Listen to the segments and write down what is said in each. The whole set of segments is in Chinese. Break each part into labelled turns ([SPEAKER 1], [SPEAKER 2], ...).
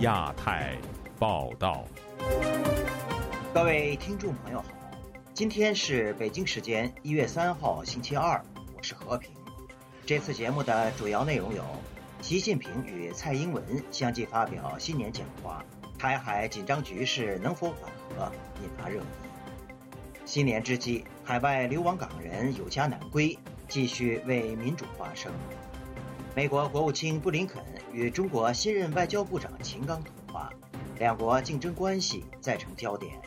[SPEAKER 1] 亚太报道，
[SPEAKER 2] 各位听众朋友好，今天是北京时间一月三号星期二，我是和平。这次节目的主要内容有：习近平与蔡英文相继发表新年讲话，台海紧张局势能否缓和，引发热议。新年之际，海外流亡港人有家难归，继续为民主发声。美国国务卿布林肯与中国新任外交部长秦刚通话，两国竞争关系再成焦点。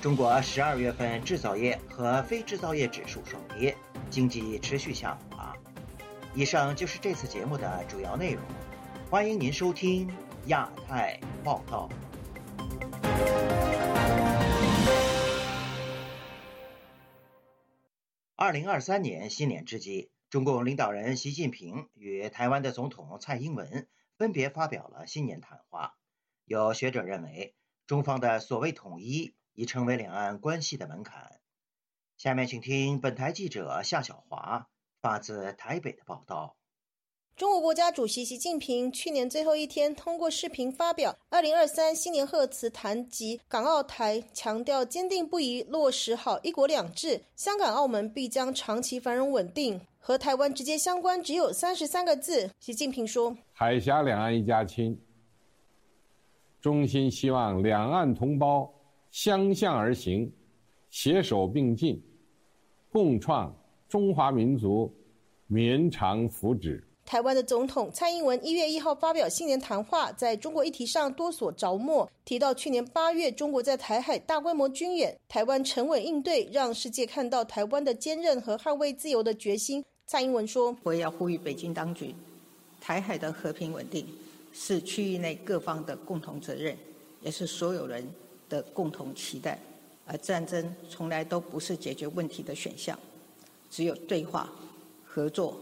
[SPEAKER 2] 中国十二月份制造业和非制造业指数双跌，经济持续下滑。以上就是这次节目的主要内容，欢迎您收听亚太报道。二零二三年新年之际。中共领导人习近平与台湾的总统蔡英文分别发表了新年谈话。有学者认为，中方的所谓统一已成为两岸关系的门槛。下面请听本台记者夏小华发自台北的报道。
[SPEAKER 3] 中国国家主席习近平去年最后一天通过视频发表二零二三新年贺词，谈及港澳台，强调坚定不移落实好一国两制，香港、澳门必将长期繁荣稳定。和台湾直接相关，只有三十三个字。习近平说：“
[SPEAKER 4] 海峡两岸一家亲，衷心希望两岸同胞相向而行，携手并进，共创中华民族绵长福祉。”
[SPEAKER 3] 台湾的总统蔡英文一月一号发表新年谈话，在中国议题上多所着墨，提到去年八月中国在台海大规模军演，台湾沉稳应对，让世界看到台湾的坚韧和捍卫自由的决心。蔡英文说：“
[SPEAKER 5] 我也要呼吁北京当局，台海的和平稳定是区域内各方的共同责任，也是所有人的共同期待。而战争从来都不是解决问题的选项，只有对话、合作，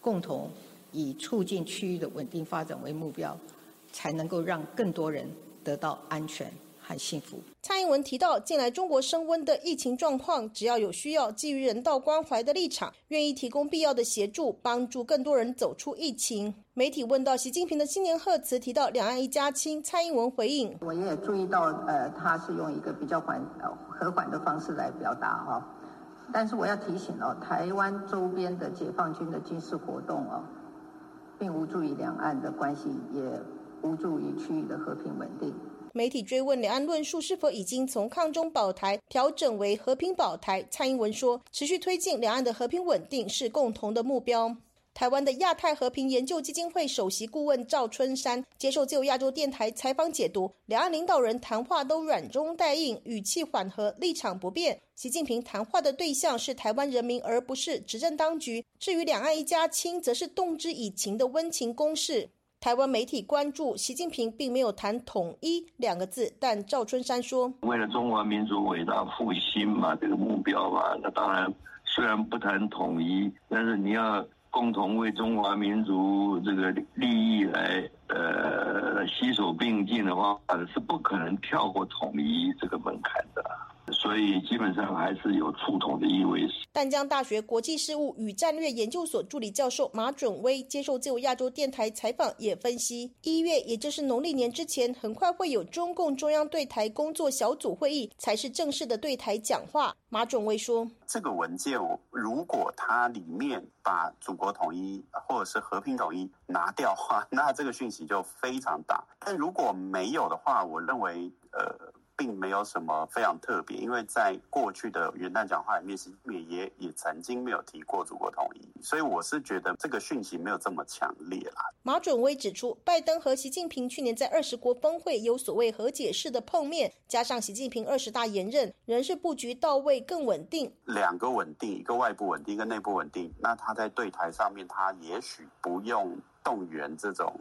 [SPEAKER 5] 共同。”以促进区域的稳定发展为目标，才能够让更多人得到安全和幸福。
[SPEAKER 3] 蔡英文提到，近来中国升温的疫情状况，只要有需要，基于人道关怀的立场，愿意提供必要的协助，帮助更多人走出疫情。媒体问到习近平的新年贺词提到“两岸一家亲”，蔡英文回应：“
[SPEAKER 5] 我也注意到，呃，他是用一个比较缓、呃和缓的方式来表达哈。但是我要提醒哦，台湾周边的解放军的军事活动哦。”并无助于两岸的关系，也无助于区域的和平稳定。
[SPEAKER 3] 媒体追问两岸论述是否已经从抗中保台调整为和平保台，蔡英文说：“持续推进两岸的和平稳定是共同的目标。”台湾的亚太和平研究基金会首席顾问赵春山接受自由亚洲电台采访解读，两岸领导人谈话都软中带硬，语气缓和，立场不变。习近平谈话的对象是台湾人民，而不是执政当局。至于两岸一家亲，则是动之以情的温情攻势。台湾媒体关注习近平并没有谈统一两个字，但赵春山说：“
[SPEAKER 6] 为了中华民族伟大复兴嘛，这个目标嘛，那当然虽然不谈统一，但是你要。”共同为中华民族这个利益来呃携手并进的话，是不可能跳过统一这个门槛的。所以基本上还是有触统的意味。
[SPEAKER 3] 淡江大学国际事务与战略研究所助理教授马准威接受自由亚洲电台采访，也分析一月，也就是农历年之前，很快会有中共中央对台工作小组会议，才是正式的对台讲话。马准威说：“
[SPEAKER 7] 这个文件，如果它里面把祖国统一或者是和平统一拿掉话，那这个讯息就非常大。但如果没有的话，我认为，呃。”并没有什么非常特别，因为在过去的元旦讲话里面，习近平也也曾经没有提过祖国统一，所以我是觉得这个讯息没有这么强烈啦。
[SPEAKER 3] 马准威指出，拜登和习近平去年在二十国峰会有所谓和解式的碰面，加上习近平二十大延任，人事布局到位更稳定。
[SPEAKER 7] 两个稳定，一个外部稳定，一个内部稳定。那他在对台上面，他也许不用动员这种。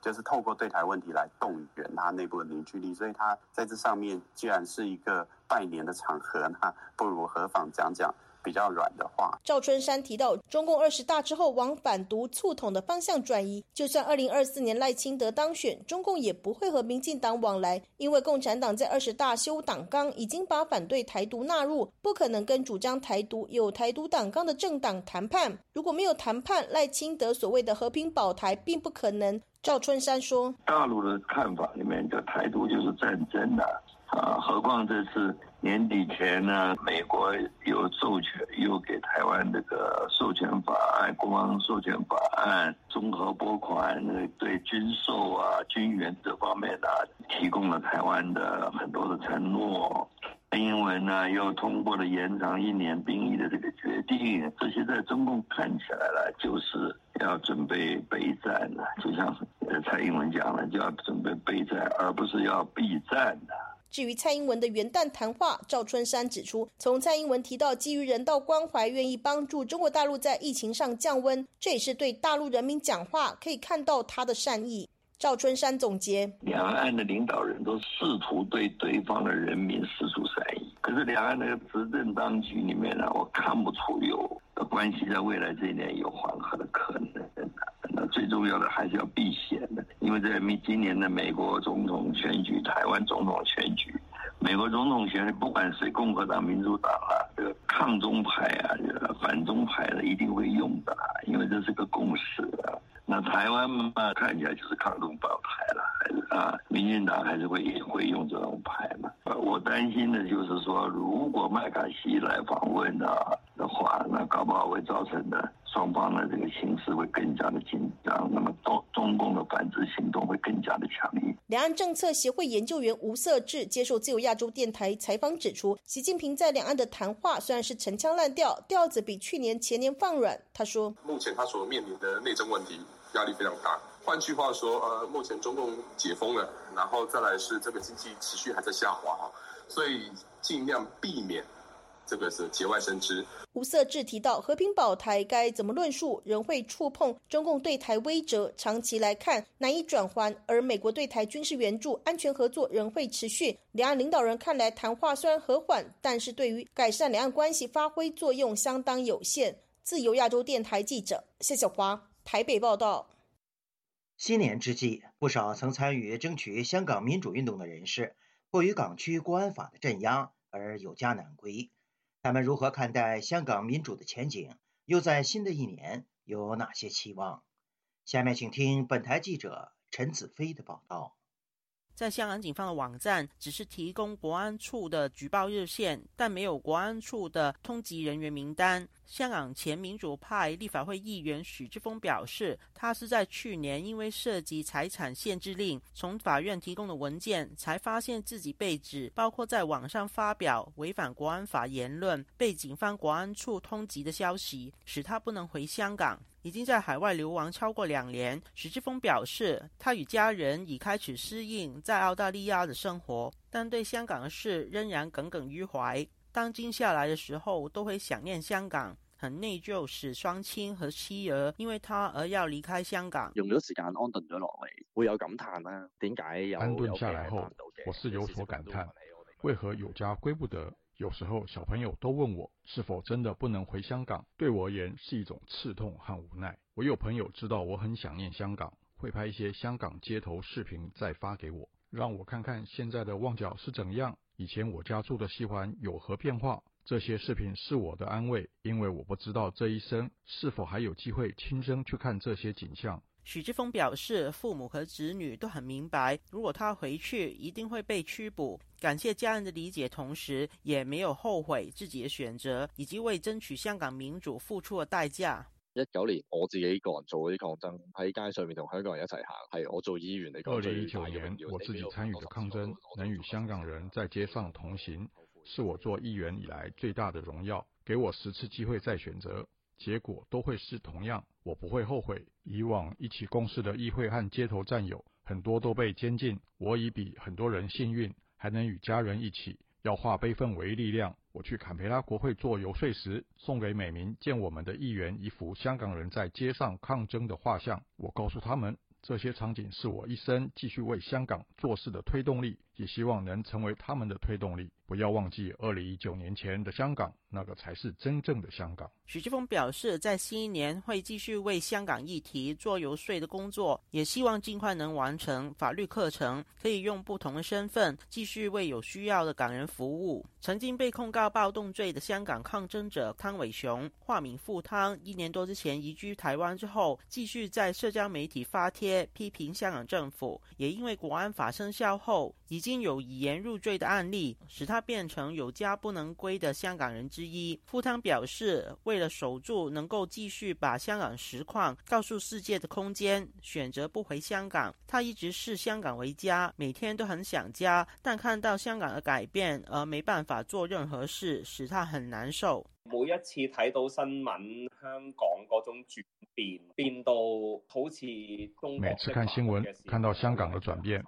[SPEAKER 7] 就是透过对台问题来动员他内部的凝聚力，所以他在这上面既然是一个拜年的场合，那不如何妨讲讲比较软的话。
[SPEAKER 3] 赵春山提到，中共二十大之后往反独促统的方向转移，就算二零二四年赖清德当选，中共也不会和民进党往来，因为共产党在二十大修党纲，已经把反对台独纳入，不可能跟主张台独、有台独党纲的政党谈判。如果没有谈判，赖清德所谓的和平保台并不可能。赵春山说：“
[SPEAKER 6] 大陆的看法里面，的台独就是战争的啊，何况这次年底前呢，美国有授权，又给台湾这个授权法案、国防授权法案、综合拨款，对军售啊、军援这方面呢，提供了台湾的很多的承诺。”英文呢，又通过了延长一年兵役的这个决定，这些在中共看起来了，就是要准备备战了，就像是蔡英文讲了，就要准备备战，而不是要避战的。
[SPEAKER 3] 至于蔡英文的元旦谈话，赵春山指出，从蔡英文提到基于人道关怀，愿意帮助中国大陆在疫情上降温，这也是对大陆人民讲话，可以看到他的善意。赵春山总结：
[SPEAKER 6] 两岸的领导人都试图对对方的人民施出善意，可是两岸那个执政当局里面呢，我看不出有关系在未来这一年有缓和的可能。最重要的还是要避险的，因为在明今年的美国总统选举、台湾总统选举，美国总统选举不管谁共和党、民主党啊，这个抗中派啊、反中派的一定会用的，因为这是个共识啊。那台湾嘛，看起来就是抗中保台了，啊，民进党还是会会用这种牌嘛？呃我担心的就是说，如果麦卡锡来访问啊的话，那搞不好会造成的双方的这个形势会更加的紧张，那么中中共的反制行动会更加的强硬。
[SPEAKER 3] 两岸政策协会研究员吴色志接受自由亚洲电台采访指出，习近平在两岸的谈话虽然是陈腔滥调，调子比去年前年放软。他说，
[SPEAKER 8] 目前他所面临的内政问题。压力非常大。换句话说，呃，目前中共解封了，然后再来是这个经济持续还在下滑哈，所以尽量避免这个是节外生枝。
[SPEAKER 3] 吴色志提到，和平保台该怎么论述，仍会触碰中共对台威慑，长期来看难以转圜。而美国对台军事援助、安全合作仍会持续。两岸领导人看来谈话虽然和缓，但是对于改善两岸关系发挥作用相当有限。自由亚洲电台记者谢小华。台北报道：
[SPEAKER 2] 新年之际，不少曾参与争取香港民主运动的人士，迫于港区国安法的镇压而有家难归。他们如何看待香港民主的前景？又在新的一年有哪些期望？下面请听本台记者陈子飞的报道。
[SPEAKER 9] 在香港警方的网站，只是提供国安处的举报热线，但没有国安处的通缉人员名单。香港前民主派立法会议员许志峰表示，他是在去年因为涉及财产限制令，从法院提供的文件才发现自己被指包括在网上发表违反国安法言论，被警方国安处通缉的消息，使他不能回香港，已经在海外流亡超过两年。许志峰表示，他与家人已开始适应在澳大利亚的生活，但对香港的事仍然耿耿于怀。当静下来的时候，都会想念香港，很内疚，使双亲和妻儿因为他而要离开香港。
[SPEAKER 10] 用咗时间安顿咗落嚟，会有感叹啦。点解有
[SPEAKER 1] 安顿下来后，我是有所感叹，为何有家归不得？有时候小朋友都问我，是否真的不能回香港？对我而言是一种刺痛和无奈。我有朋友知道我很想念香港，会拍一些香港街头视频再发给我，让我看看现在的旺角是怎样。以前我家住的西环有何变化？这些视频是我的安慰，因为我不知道这一生是否还有机会亲身去看这些景象。
[SPEAKER 9] 许志峰表示，父母和子女都很明白，如果他回去，一定会被拘捕。感谢家人的理解，同时也没有后悔自己的选择，以及为争取香港民主付出的代价。
[SPEAKER 10] 一九年我自己个人做嗰啲抗争，喺街上面同香港人一齐行，系我做议员嚟
[SPEAKER 1] 讲。二零一九年我自己参与的抗争，能与香港人在街上同行，是我做议员以来最大的荣耀。给我十次机会再选择，结果都会是同样，我不会后悔。以往一起共事的议会和街头战友，很多都被监禁，我已比很多人幸运，还能与家人一起。要化悲愤为力量。我去坎培拉国会做游说时，送给每名见我们的议员一幅香港人在街上抗争的画像。我告诉他们，这些场景是我一生继续为香港做事的推动力，也希望能成为他们的推动力。不要忘记，二零一九年前的香港，那个才是真正的香港。
[SPEAKER 9] 许志峰表示，在新一年会继续为香港议题做游说的工作，也希望尽快能完成法律课程，可以用不同的身份继续为有需要的港人服务。曾经被控告暴动罪的香港抗争者汤伟雄，化名富汤，一年多之前移居台湾之后，继续在社交媒体发帖批评香港政府，也因为国安法生效后，已经有以言入罪的案例，使他。变成有家不能归的香港人之一，富汤表示，为了守住能够继续把香港实况告诉世界的空间，选择不回香港。他一直视香港为家，每天都很想家，但看到香港的改变而没办法做任何事，使他很难受。
[SPEAKER 11] 每一次睇到新闻，香港嗰种转变，变到好似
[SPEAKER 1] 每次看新闻看到香港的转变，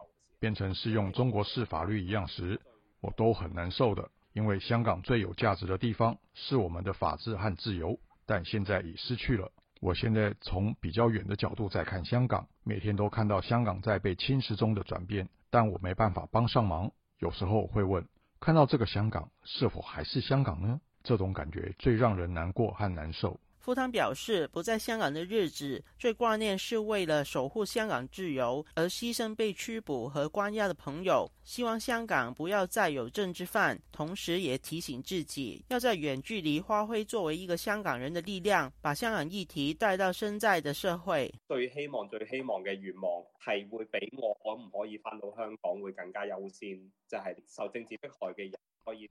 [SPEAKER 1] 变成是用中国式法律一样时。我都很难受的，因为香港最有价值的地方是我们的法治和自由，但现在已失去了。我现在从比较远的角度在看香港，每天都看到香港在被侵蚀中的转变，但我没办法帮上忙。有时候会问，看到这个香港是否还是香港呢？这种感觉最让人难过和难受。
[SPEAKER 9] 富汤表示，不在香港的日子，最挂念是为了守护香港自由而牺牲、被拘捕和关押的朋友。希望香港不要再有政治犯，同时也提醒自己，要在远距离发挥作为一个香港人的力量，把香港议题带到身在的社会。
[SPEAKER 11] 最希望、最希望嘅愿望系会比我可唔可以翻到香港会更加优先，就系受政治迫害嘅人。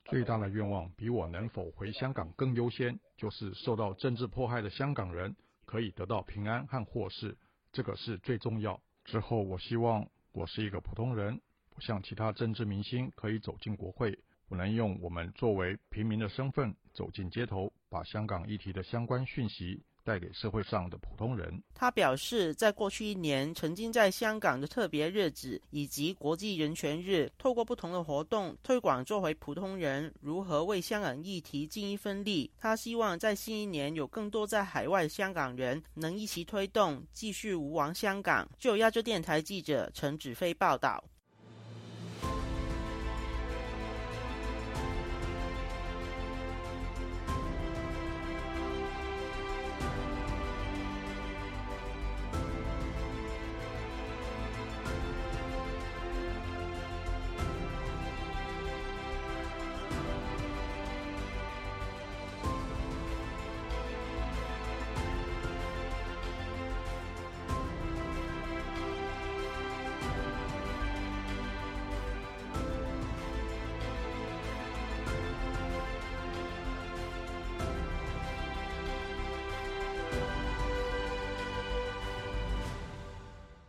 [SPEAKER 1] 最大的愿望比我能否回香港更优先，就是受到政治迫害的香港人可以得到平安和获释，这个是最重要。之后，我希望我是一个普通人，不像其他政治明星可以走进国会，我能用我们作为平民的身份走进街头，把香港议题的相关讯息。带给社会上的普通人。
[SPEAKER 9] 他表示，在过去一年，曾经在香港的特别日子以及国际人权日，透过不同的活动推广作为普通人如何为香港议题尽一份力。他希望在新一年有更多在海外的香港人能一起推动，继续无亡香港。就亚洲电台记者陈子飞报道。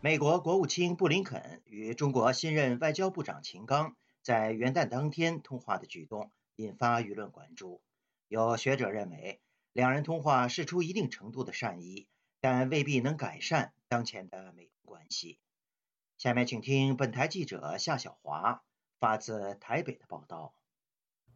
[SPEAKER 2] 美国国务卿布林肯与中国新任外交部长秦刚在元旦当天通话的举动引发舆论关注。有学者认为，两人通话是出一定程度的善意，但未必能改善当前的美中关系。下面请听本台记者夏小华发自台北的报道。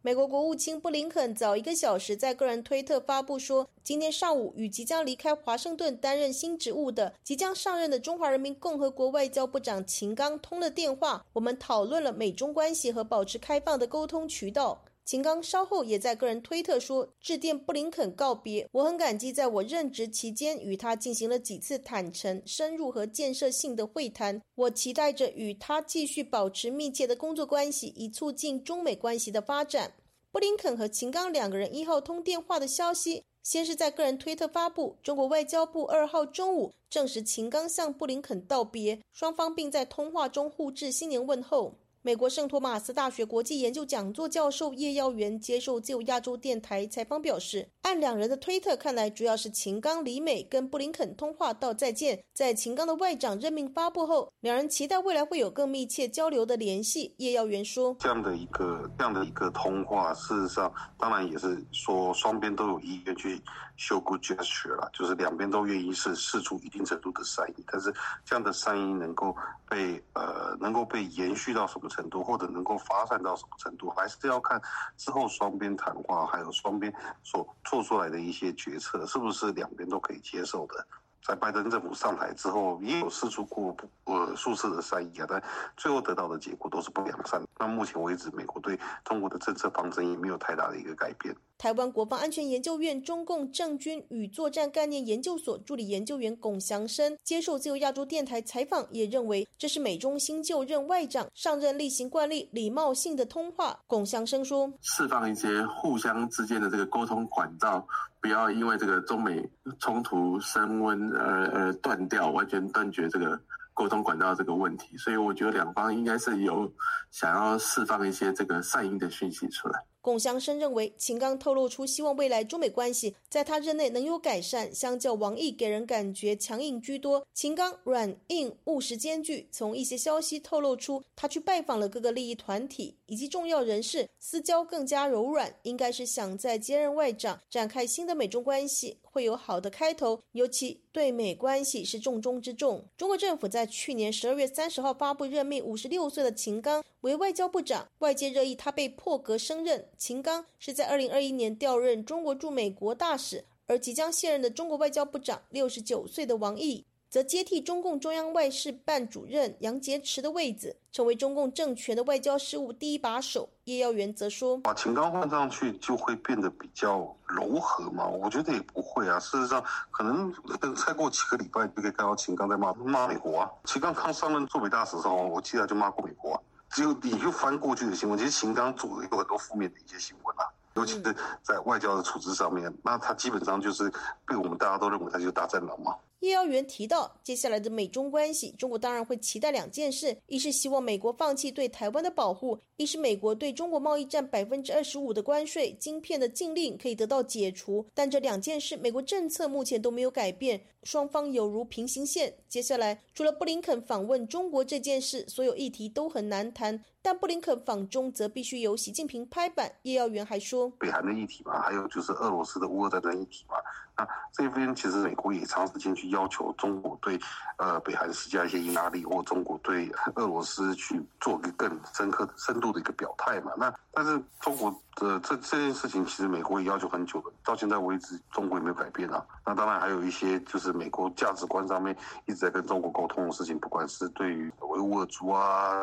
[SPEAKER 3] 美国国务卿布林肯早一个小时在个人推特发布说，今天上午与即将离开华盛顿担任新职务的即将上任的中华人民共和国外交部长秦刚通了电话，我们讨论了美中关系和保持开放的沟通渠道。秦刚稍后也在个人推特说，致电布林肯告别，我很感激在我任职期间与他进行了几次坦诚、深入和建设性的会谈，我期待着与他继续保持密切的工作关系，以促进中美关系的发展。布林肯和秦刚两个人一号通电话的消息，先是在个人推特发布。中国外交部二号中午证实，秦刚向布林肯道别，双方并在通话中互致新年问候。美国圣托马斯大学国际研究讲座教授叶耀元接受自由亚洲电台采访表示，按两人的推特看来，主要是秦刚李美跟布林肯通话道再见。在秦刚的外长任命发布后，两人期待未来会有更密切交流的联系。叶耀元说：“
[SPEAKER 12] 这样的一个这样的一个通话，事实上当然也是说双边都有意愿去 show good gesture 了，就是两边都愿意是试出一定程度的善意。但是这样的善意能够被呃能够被延续到什么？”程程度或者能够发展到什么程度，还是要看之后双边谈话，还有双边所做出来的一些决策，是不是两边都可以接受的。在拜登政府上台之后，也有试出过呃数次的善意啊，但最后得到的结果都是不良善。那目前为止，美国对中国的政策方针也没有太大的一个改变。
[SPEAKER 3] 台湾国防安全研究院中共政军与作战概念研究所助理研究员龚祥生接受自由亚洲电台采访，也认为这是美中新就任外长上任例行惯例、礼貌性的通话。龚祥生说：“
[SPEAKER 13] 释放一些互相之间的这个沟通管道，不要因为这个中美冲突升温而而断掉，完全断绝这个。”沟通管道这个问题，所以我觉得两方应该是有想要释放一些这个善意的讯息出来。
[SPEAKER 3] 龚祥生认为，秦刚透露出希望未来中美关系在他任内能有改善，相较王毅给人感觉强硬居多。秦刚软硬务实兼具，从一些消息透露出他去拜访了各个利益团体以及重要人士，私交更加柔软，应该是想在接任外长展开新的美中关系。会有好的开头，尤其对美关系是重中之重。中国政府在去年十二月三十号发布任命五十六岁的秦刚为外交部长，外界热议他被破格升任。秦刚是在二零二一年调任中国驻美国大使，而即将卸任的中国外交部长六十九岁的王毅。则接替中共中央外事办主任杨洁篪的位子，成为中共政权的外交事务第一把手。叶耀元则说：“
[SPEAKER 12] 把秦刚换上去就会变得比较柔和嘛？我觉得也不会啊。事实上，可能再过几个礼拜就可以看到秦刚在骂骂美国啊。秦刚刚上任驻美大使的时候，我记得就骂过美国啊。就你就翻过去的新闻，其实秦刚做的有很多负面的一些新闻啊，尤其是在外交的处置上面，那他基本上就是被我们大家都认为他就是大战狼嘛。”
[SPEAKER 3] 叶耀元提到，接下来的美中关系，中国当然会期待两件事：一是希望美国放弃对台湾的保护；一是美国对中国贸易占百分之二十五的关税、晶片的禁令可以得到解除。但这两件事，美国政策目前都没有改变，双方有如平行线。接下来，除了布林肯访问中国这件事，所有议题都很难谈。但布林肯访中，则必须由习近平拍板。叶耀元还说，
[SPEAKER 12] 北韩的议题嘛，还有就是俄罗斯的乌俄战争议题嘛。那这边其实美国也长时间去要求中国对，呃，北韩施加一些压力，或中国对俄罗斯去做一个更深刻、深度的一个表态嘛。那但是中国的这这件事情，其实美国也要求很久了，到现在为止，中国也没有改变啊。那当然还有一些就是美国价值观上面一直在跟中国沟通的事情，不管是对于维吾尔族啊，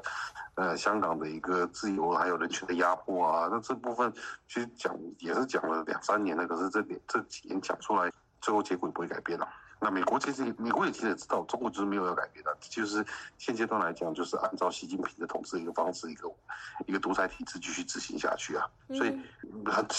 [SPEAKER 12] 呃，香港的一个自由还有人权的压迫啊，那这部分其实讲也是讲了两三年了，可是这这几年讲出来。最后结果也不会改变了。那美国其实，美国也其实也知道，中国就是没有要改变的，就是现阶段来讲，就是按照习近平的统治一个方式，一个一个独裁体制继续执行下去啊。所以，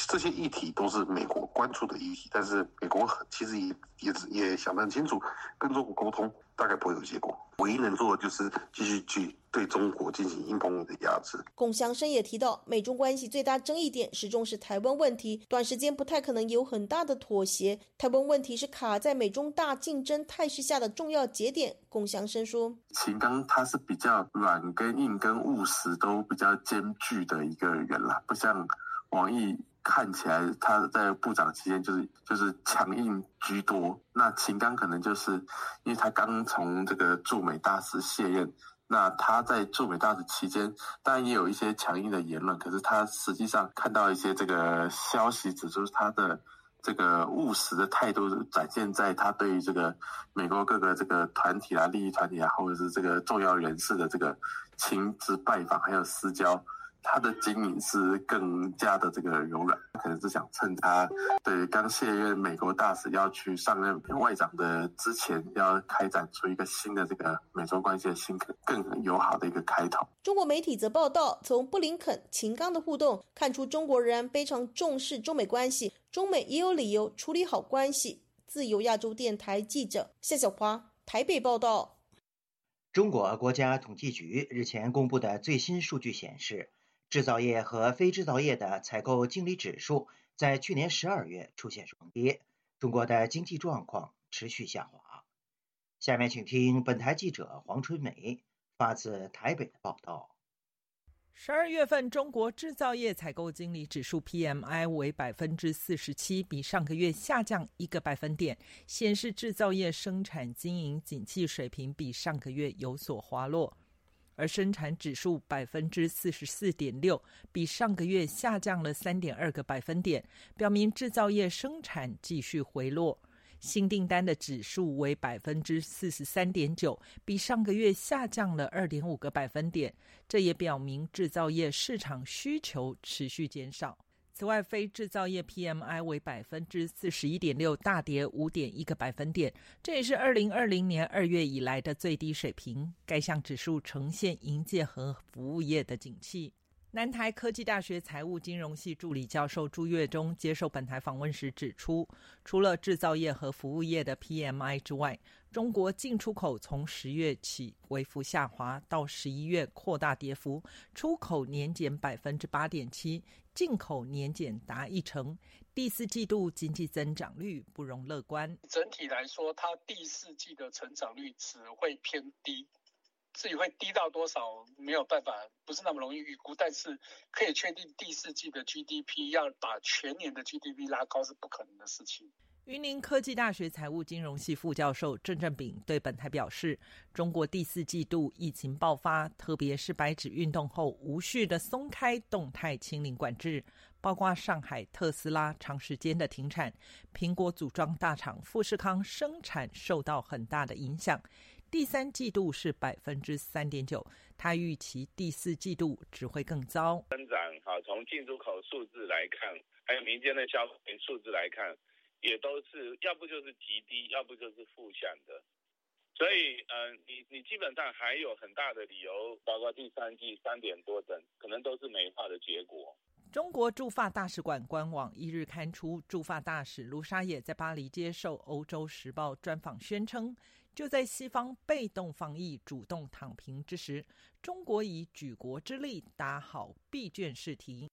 [SPEAKER 12] 这些议题都是美国关注的议题，但是美国其实也也也想得很清楚，跟中国沟通大概不会有结果。唯一能做的就是继续去对中国进行硬碰硬的压制。
[SPEAKER 3] 龚祥生也提到，美中关系最大争议点始终是台湾问题，短时间不太可能有很大的妥协。台湾问题是卡在美中大竞争态势下的重要节点。龚祥生说：“
[SPEAKER 13] 秦刚他是比较软跟硬跟务实都比较兼具的一个人啦，不像王毅。”看起来他在部长期间就是就是强硬居多，那秦刚可能就是因为他刚从这个驻美大使卸任，那他在驻美大使期间当然也有一些强硬的言论，可是他实际上看到一些这个消息指出他的这个务实的态度展现在他对于这个美国各个这个团体啊、利益团体啊，或者是这个重要人士的这个亲自拜访还有私交。他的经营是更加的这个柔软，可能是想趁他对刚卸任美国大使要去上任外长的之前，要开展出一个新的这个美洲关系的新更友好的一个开头。
[SPEAKER 3] 中国媒体则报道，从布林肯、秦刚的互动看出，中国人非常重视中美关系，中美也有理由处理好关系。自由亚洲电台记者夏小华台北报道。
[SPEAKER 2] 中国国家统计局日前公布的最新数据显示。制造业和非制造业的采购经理指数在去年十二月出现双跌，中国的经济状况持续下滑。下面请听本台记者黄春梅发自台北的报道。
[SPEAKER 14] 十二月份中国制造业采购经理指数 PMI 为百分之四十七，比上个月下降一个百分点，显示制造业生产经营景气水平比上个月有所滑落。而生产指数百分之四十四点六，比上个月下降了三点二个百分点，表明制造业生产继续回落。新订单的指数为百分之四十三点九，比上个月下降了二点五个百分点。这也表明制造业市场需求持续减少。此外，非制造业 PMI 为百分之四十一点六，大跌五点一个百分点，这也是二零二零年二月以来的最低水平。该项指数呈现营业和服务业的景气。南台科技大学财务金融系助理教授朱月忠接受本台访问时指出，除了制造业和服务业的 PMI 之外，中国进出口从十月起微幅下滑，到十一月扩大跌幅，出口年减百分之八点七，进口年减达一成。第四季度经济增长率不容乐观。
[SPEAKER 15] 整体来说，它第四季的成长率只会偏低。至于会低到多少，没有办法，不是那么容易预估。但是可以确定，第四季的 GDP 要把全年的 GDP 拉高是不可能的事情。
[SPEAKER 14] 云林科技大学财务金融系副教授郑正炳对本台表示，中国第四季度疫情爆发，特别是白纸运动后无序的松开动态清零管制，包括上海特斯拉长时间的停产，苹果组装大厂富士康生产受到很大的影响。第三季度是百分之三点九，他预期第四季度只会更糟。
[SPEAKER 16] 增长哈，从进出口数字来看，还有民间的消费数字来看，也都是要不就是极低，要不就是负向的。所以，嗯，你你基本上还有很大的理由，包括第三季三点多等，可能都是美化的结果。
[SPEAKER 14] 中国驻法大使馆官网一日刊出，驻法大使卢沙野在巴黎接受《欧洲时报》专访，宣称。就在西方被动防疫、主动躺平之时，中国以举国之力打好闭卷试题。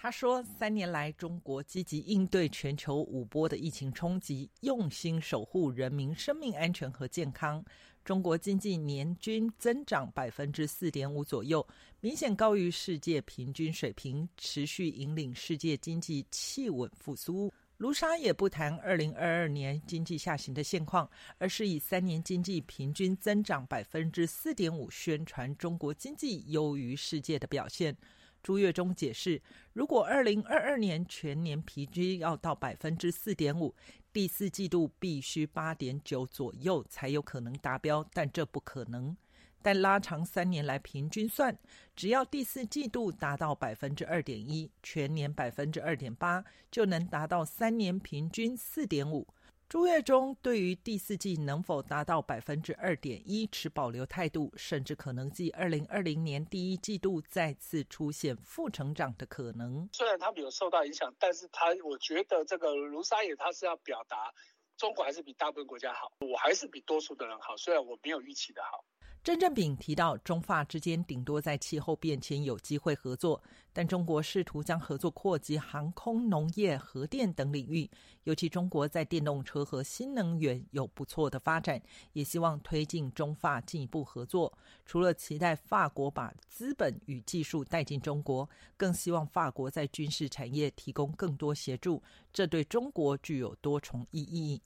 [SPEAKER 14] 他说：“三年来，中国积极应对全球五波的疫情冲击，用心守护人民生命安全和健康。中国经济年均增长百分之四点五左右，明显高于世界平均水平，持续引领世界经济企稳复苏。”卢沙也不谈二零二二年经济下行的现况，而是以三年经济平均增长百分之四点五宣传中国经济优于世界的表现。朱月忠解释，如果二零二二年全年平均要到百分之四点五，第四季度必须八点九左右才有可能达标，但这不可能。但拉长三年来平均算，只要第四季度达到百分之二点一，全年百分之二点八，就能达到三年平均四点五。朱月忠对于第四季能否达到百分之二点一持保留态度，甚至可能继二零二零年第一季度再次出现负成长的可能。
[SPEAKER 15] 虽然他们有受到影响，但是他我觉得这个卢沙野他是要表达，中国还是比大部分国家好，我还是比多数的人好，虽然我没有预期的好。
[SPEAKER 14] 郑正炳提到，中法之间顶多在气候变迁有机会合作，但中国试图将合作扩及航空、农业、核电等领域。尤其中国在电动车和新能源有不错的发展，也希望推进中法进一步合作。除了期待法国把资本与技术带进中国，更希望法国在军事产业提供更多协助，这对中国具有多重意义。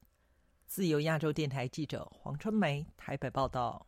[SPEAKER 14] 自由亚洲电台记者黄春梅台北报道。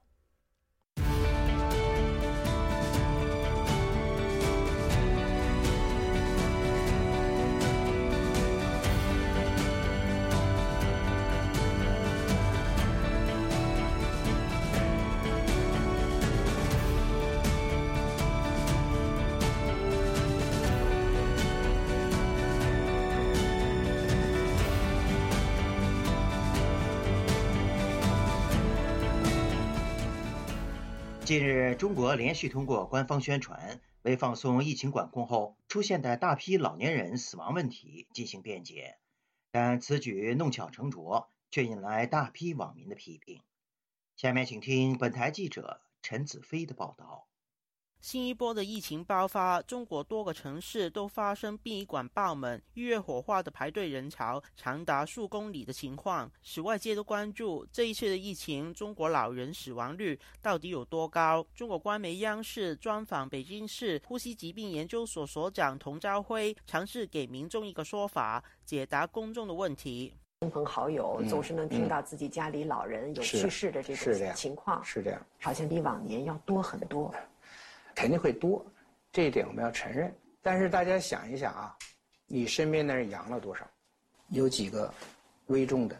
[SPEAKER 2] 近日，中国连续通过官方宣传为放松疫情管控后出现的大批老年人死亡问题进行辩解，但此举弄巧成拙，却引来大批网民的批评。下面请听本台记者陈子飞的报道。
[SPEAKER 9] 新一波的疫情爆发，中国多个城市都发生殡仪馆爆满、预约火化的排队人潮长达数公里的情况，使外界都关注这一次的疫情，中国老人死亡率到底有多高？中国官媒央视专访北京市呼吸疾病研究所所长童朝晖，尝试给民众一个说法，解答公众的问题。
[SPEAKER 17] 亲朋好友总是能听到自己家里老人有去世的这种情况，
[SPEAKER 18] 是这样，
[SPEAKER 17] 好像比往年要多很多。
[SPEAKER 18] 肯定会多，这一点我们要承认。但是大家想一想啊，你身边的人阳了多少？有几个危重的，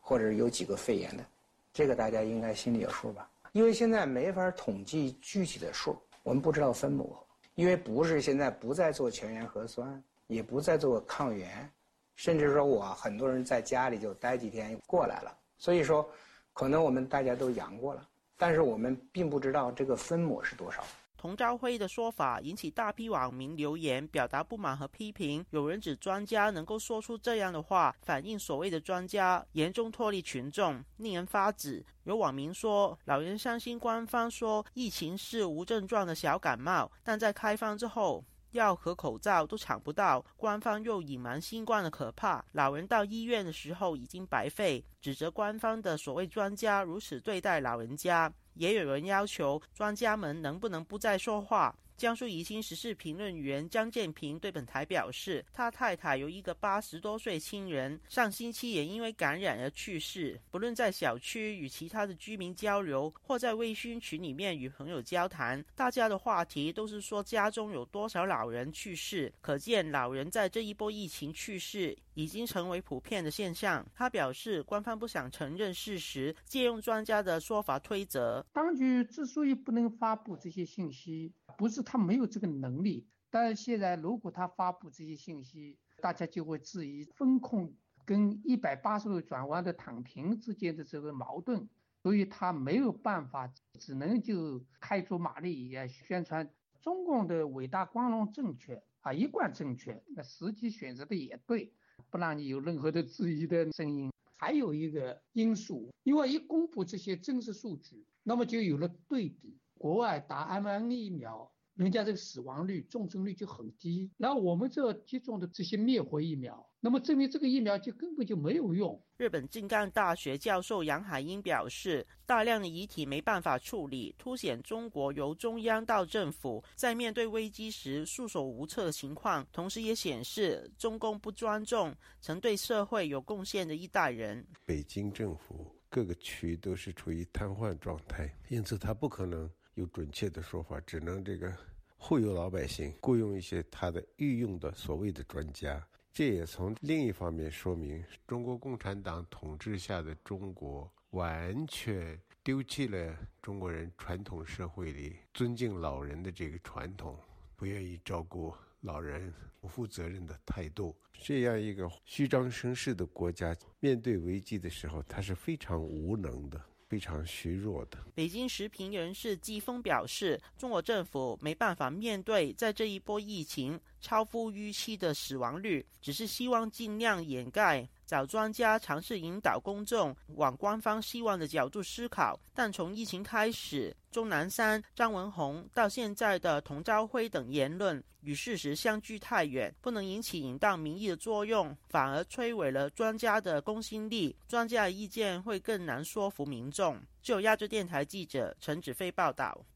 [SPEAKER 18] 或者有几个肺炎的，这个大家应该心里有数吧？因为现在没法统计具体的数，我们不知道分母，因为不是现在不再做全员核酸，也不再做抗原，甚至说我很多人在家里就待几天过来了，所以说，可能我们大家都阳过了，但是我们并不知道这个分母是多少。
[SPEAKER 9] 童昭辉的说法引起大批网民留言，表达不满和批评。有人指专家能够说出这样的话，反映所谓的专家严重脱离群众，令人发指。有网民说，老人相信官方说疫情是无症状的小感冒，但在开放之后，药和口罩都抢不到，官方又隐瞒新冠的可怕。老人到医院的时候已经白费，指责官方的所谓专家如此对待老人家。也有人要求专家们能不能不再说话。江苏宜兴时事评论员张建平对本台表示，他太太有一个八十多岁亲人，上星期也因为感染而去世。不论在小区与其他的居民交流，或在微信群里面与朋友交谈，大家的话题都是说家中有多少老人去世。可见老人在这一波疫情去世已经成为普遍的现象。他表示，官方不想承认事实，借用专家的说法推责。
[SPEAKER 19] 当局之所以不能发布这些信息，不是他没有这个能力，但是现在如果他发布这些信息，大家就会质疑风控跟一百八十度转弯的躺平之间的这个矛盾，所以他没有办法，只能就开足马力也宣传中共的伟大光荣正确啊，一贯正确，那实际选择的也对，不让你有任何的质疑的声音。还有一个因素，因为一公布这些真实数据，那么就有了对比。国外打 mRNA 疫苗，人家这个死亡率、重症率就很低，然后我们这接种的这些灭活疫苗，那么证明这个疫苗就根本就没有用。
[SPEAKER 9] 日本静冈大学教授杨海英表示，大量的遗体没办法处理，凸显中国由中央到政府在面对危机时束手无策的情况，同时也显示中共不尊重曾对社会有贡献的一代人。
[SPEAKER 20] 北京政府各个区都是处于瘫痪状态，因此他不可能。有准确的说法，只能这个忽悠老百姓，雇佣一些他的御用的所谓的专家。这也从另一方面说明，中国共产党统治下的中国完全丢弃了中国人传统社会里尊敬老人的这个传统，不愿意照顾老人，不负责任的态度。这样一个虚张声势的国家，面对危机的时候，他是非常无能的。非常虚弱的。
[SPEAKER 9] 北京时评人士季风表示，中国政府没办法面对在这一波疫情超乎预期的死亡率，只是希望尽量掩盖。找专家尝试引导公众往官方希望的角度思考，但从疫情开始，钟南山、张文宏到现在的童昭辉等言论与事实相距太远，不能引起引导民意的作用，反而摧毁了专家的公信力。专家的意见会更难说服民众。就亚洲电台记者陈子飞报道。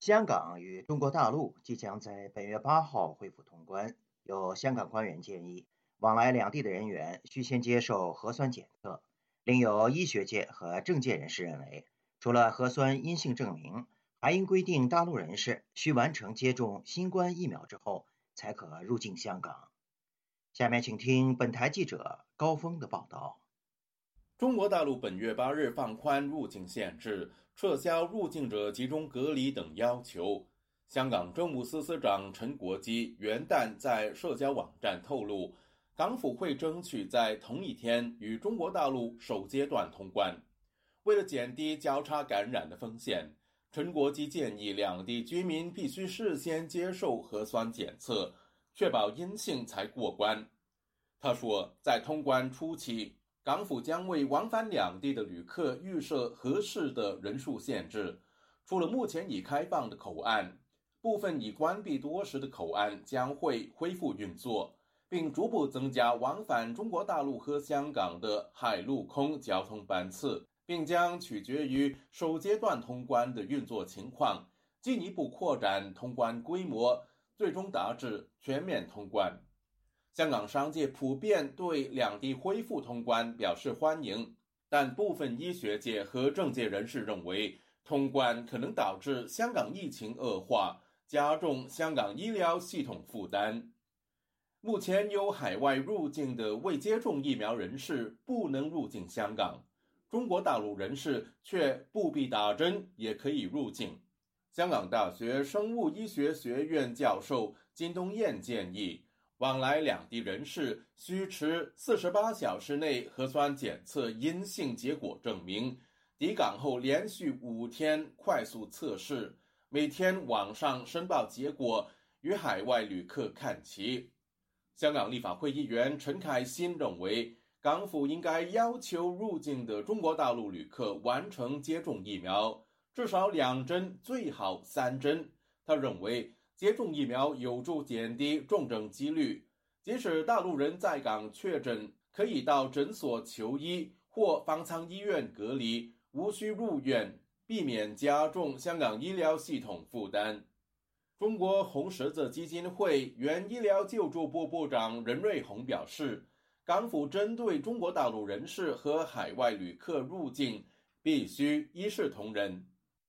[SPEAKER 2] 香港与中国大陆即将在本月八号恢复通关，有香港官员建议。往来两地的人员需先接受核酸检测。另有医学界和政界人士认为，除了核酸阴性证明，还应规定大陆人士需完成接种新冠疫苗之后才可入境香港。下面请听本台记者高峰的报道。
[SPEAKER 21] 中国大陆本月八日放宽入境限制，撤销入境者集中隔离等要求。香港政务司司长陈国基元旦在社交网站透露。港府会争取在同一天与中国大陆首阶段通关。为了减低交叉感染的风险，陈国基建议两地居民必须事先接受核酸检测，确保阴性才过关。他说，在通关初期，港府将为往返两地的旅客预设合适的人数限制。除了目前已开放的口岸，部分已关闭多时的口岸将会恢复运作。并逐步增加往返中国大陆和香港的海陆空交通班次，并将取决于首阶段通关的运作情况，进一步扩展通关规模，最终达至全面通关。香港商界普遍对两地恢复通关表示欢迎，但部分医学界和政界人士认为，通关可能导致香港疫情恶化，加重香港医疗系统负担。目前有海外入境的未接种疫苗人士不能入境香港，中国大陆人士却不必打针也可以入境。香港大学生物医学学院教授金东彦建议，往来两地人士需持四十八小时内核酸检测阴性结果证明，抵港后连续五天快速测试，每天网上申报结果，与海外旅客看齐。香港立法会议员陈凯欣认为，港府应该要求入境的中国大陆旅客完成接种疫苗，至少两针，最好三针。他认为，接种疫苗有助减低重症几率。即使大陆人在港确诊，可以到诊所求医或方舱医院隔离，无需入院，避免加重香港医疗系统负担。中国红十字基金会原医疗救助部部长任瑞红表示，港府针对中国大陆人士和海外旅客入境，必须一视同仁。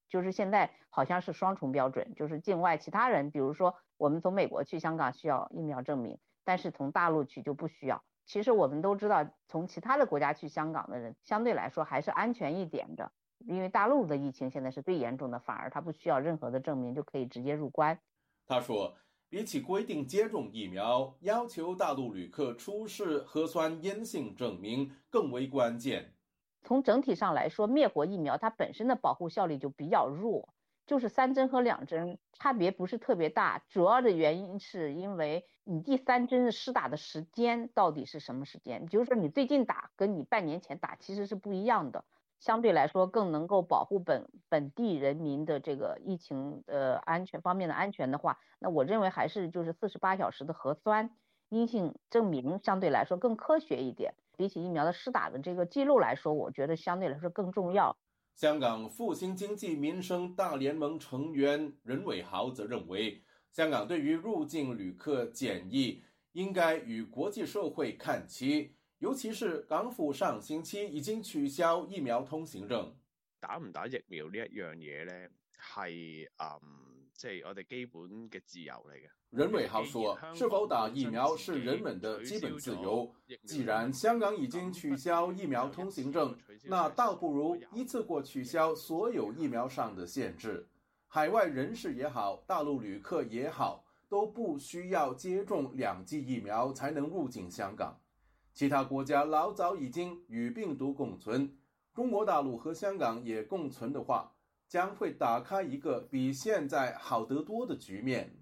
[SPEAKER 22] 就是现在好像是双重标准，就是境外其他人，比如说我们从美国去香港需要疫苗证明，但是从大陆去就不需要。其实我们都知道，从其他的国家去香港的人，相对来说还是安全一点的。因为大陆的疫情现在是最严重的，反而他不需要任何的证明就可以直接入关。
[SPEAKER 21] 他说，比起规定接种疫苗，要求大陆旅客出示核酸阴性证明更为关键。
[SPEAKER 22] 从整体上来说，灭活疫苗它本身的保护效力就比较弱，就是三针和两针差别不是特别大。主要的原因是因为你第三针施打的时间到底是什么时间，就是说你最近打跟你半年前打其实是不一样的。相对来说更能够保护本本地人民的这个疫情呃安全方面的安全的话，那我认为还是就是四十八小时的核酸阴性证明相对来说更科学一点。比起疫苗的施打的这个记录来说，我觉得相对来说更重要。
[SPEAKER 21] 香港复兴经济民生大联盟成员任伟豪则认为，香港对于入境旅客检疫应该与国际社会看齐。尤其是港府上星期已经取消疫苗通行证。
[SPEAKER 23] 打唔打疫苗呢一样嘢咧，系嗯，即系我哋基本嘅自由嚟嘅。
[SPEAKER 21] 任偉豪说：是否打疫苗是人们的基本自由。既然香港已经取消疫苗通行证，那倒不如一次过取消所有疫苗上的限制。海外人士也好，大陆旅客也好，都不需要接种两剂疫苗才能入境香港。其他国家老早已经与病毒共存，中国大陆和香港也共存的话，将会打开一个比现在好得多的局面。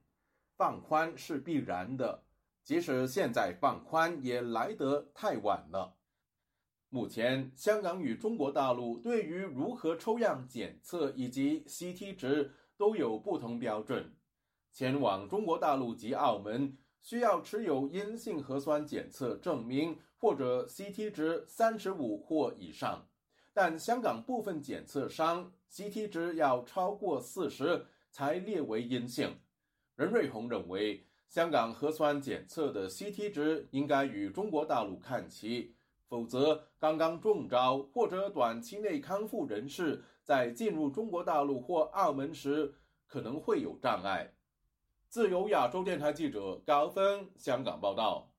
[SPEAKER 21] 放宽是必然的，即使现在放宽也来得太晚了。目前，香港与中国大陆对于如何抽样检测以及 CT 值都有不同标准。前往中国大陆及澳门，需要持有阴性核酸检测证明或者 CT 值三十五或以上，但香港部分检测商 CT 值要超过四十才列为阴性。任瑞红认为，香港核酸检测的 CT 值应该与中国大陆看齐，否则刚刚中招或者短期内康复人士在进入中国大陆或澳门时可能会有障碍。自由亚洲电台记者高峰香港报道。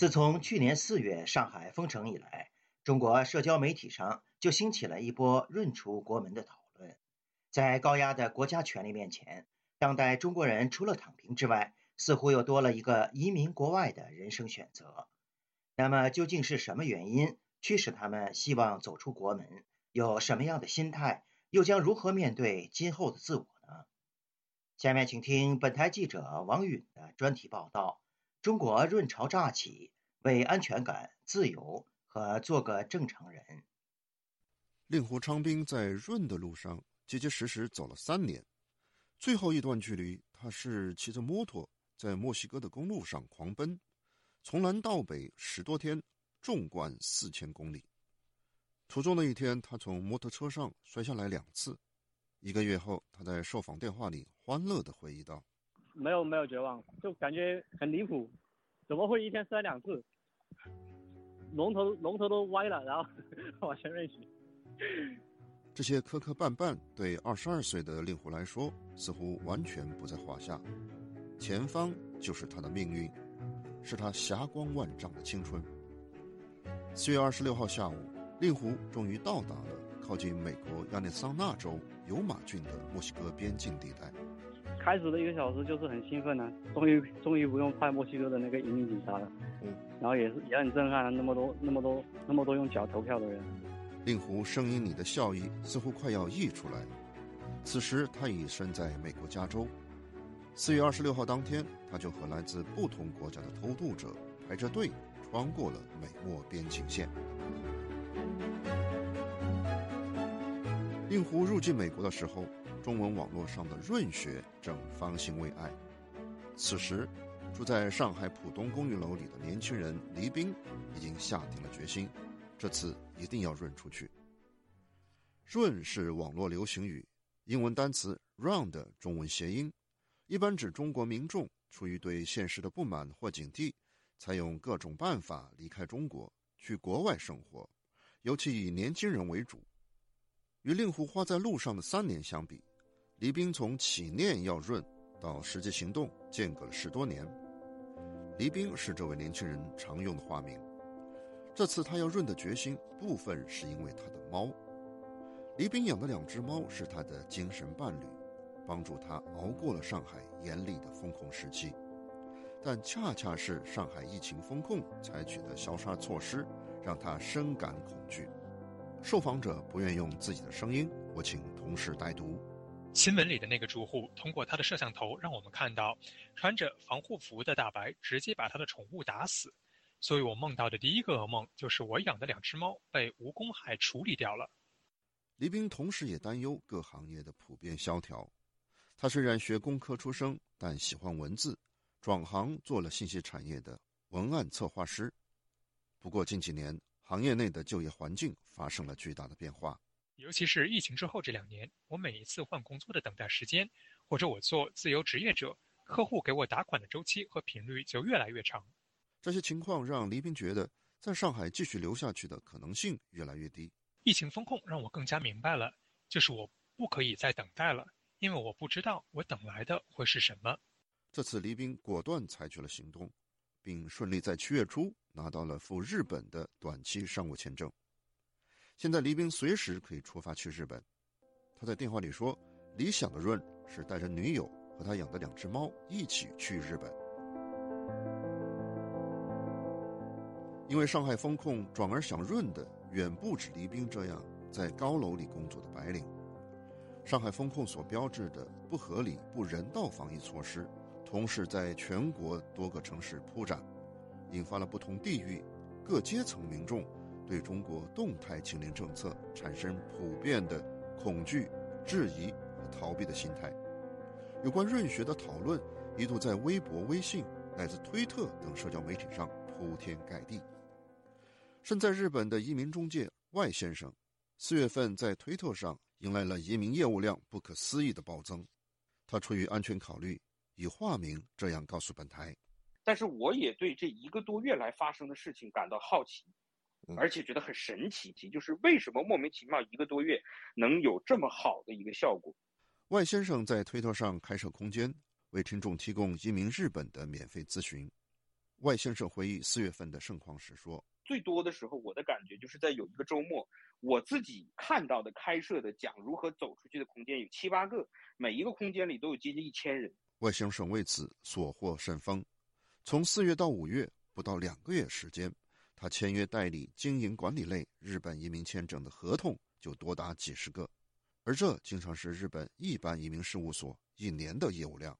[SPEAKER 2] 自从去年四月上海封城以来，中国社交媒体上就兴起了一波润出国门的讨论。在高压的国家权力面前，当代中国人除了躺平之外，似乎又多了一个移民国外的人生选择。那么，究竟是什么原因驱使他们希望走出国门？有什么样的心态？又将如何面对今后的自我呢？下面请听本台记者王允的专题报道。中国润潮乍起，为安全感、自由和做个正常人。
[SPEAKER 24] 令狐昌兵在润的路上结结实实走了三年，
[SPEAKER 25] 最后一段距离，他是骑着摩托在墨西哥的公路上狂奔，从南到北十多天，纵贯四千公里。途中的一天，他从摩托车上摔下来两次。一个月后，他在受访电话里欢乐地回忆道：“
[SPEAKER 26] 没有没有绝望，就感觉很离谱，怎么会一天摔两次？龙头龙头都歪了，然后 往前面骑。”
[SPEAKER 25] 这些磕磕绊绊对二十二岁的令狐来说似乎完全不在话下，前方就是他的命运，是他霞光万丈的青春。四月二十六号下午，令狐终于到达了靠近美国亚利桑那州尤马郡的墨西哥边境地带。
[SPEAKER 26] 开始的一个小时就是很兴奋呢，终于终于不用派墨西哥的那个移民警察了，嗯，然后也是也很震撼，那么多那么多那么多用脚投票的人。
[SPEAKER 25] 令狐声音里的笑意似乎快要溢出来。此时他已身在美国加州。四月二十六号当天，他就和来自不同国家的偷渡者排着队穿过了美墨边境线。令狐入境美国的时候，中文网络上的润学正方兴未艾。此时，住在上海浦东公寓楼里的年轻人黎兵已经下定了决心。这次一定要润出去。润是网络流行语，英文单词 run 的中文谐音，一般指中国民众出于对现实的不满或警惕，采用各种办法离开中国，去国外生活，尤其以年轻人为主。与令狐花在路上的三年相比，黎兵从起念要润到实际行动间隔了十多年。黎兵是这位年轻人常用的化名。这次他要润的决心，部分是因为他的猫。黎兵养的两只猫是他的精神伴侣，帮助他熬过了上海严厉的封控时期。但恰恰是上海疫情封控采取的消杀措施，让他深感恐惧。受访者不愿用自己的声音，我请同事代读。
[SPEAKER 24] 新闻里的那个住户通过他的摄像头让我们看到，穿着防护服的大白直接把他的宠物打死。所以我梦到的第一个噩梦就是我养的两只猫被无公害处理掉了。
[SPEAKER 25] 黎兵同时也担忧各行业的普遍萧条。他虽然学工科出身，但喜欢文字，转行做了信息产业的文案策划师。不过近几年，行业内的就业环境发生了巨大的变化，
[SPEAKER 24] 尤其是疫情之后这两年，我每一次换工作的等待时间，或者我做自由职业者，客户给我打款的周期和频率就越来越长。
[SPEAKER 25] 这些情况让黎兵觉得，在上海继续留下去的可能性越来越低。
[SPEAKER 24] 疫情风控让我更加明白了，就是我不可以再等待了，因为我不知道我等来的会是什么。
[SPEAKER 25] 这次黎兵果断采取了行动，并顺利在七月初拿到了赴日本的短期商务签证。现在黎兵随时可以出发去日本。他在电话里说：“理想的润是带着女友和他养的两只猫一起去日本。”因为上海封控，转而想润的远不止黎兵这样在高楼里工作的白领。上海封控所标志的不合理、不人道防疫措施，同时在全国多个城市铺展，引发了不同地域、各阶层民众对中国动态清零政策产生普遍的恐惧、质疑和逃避的心态。有关润学的讨论一度在微博、微信乃至推特等社交媒体上铺天盖地。身在日本的移民中介外先生，四月份在推特上迎来了移民业务量不可思议的暴增。他出于安全考虑，以化名这样告诉本台：“
[SPEAKER 27] 但是我也对这一个多月来发生的事情感到好奇，而且觉得很神奇，就是为什么莫名其妙一个多月能有这么好的一个效果。”
[SPEAKER 25] 外先生在推特上开设空间，为听众提供一名日本的免费咨询。外先生回忆四月份的盛况时说。
[SPEAKER 27] 最多的时候，我的感觉就是在有一个周末，我自己看到的开设的讲如何走出去的空间有七八个，每一个空间里都有接近一千人。
[SPEAKER 25] 外先生为此所获甚丰，从四月到五月不到两个月时间，他签约代理经营管理类日本移民签证的合同就多达几十个，而这经常是日本一般移民事务所一年的业务量。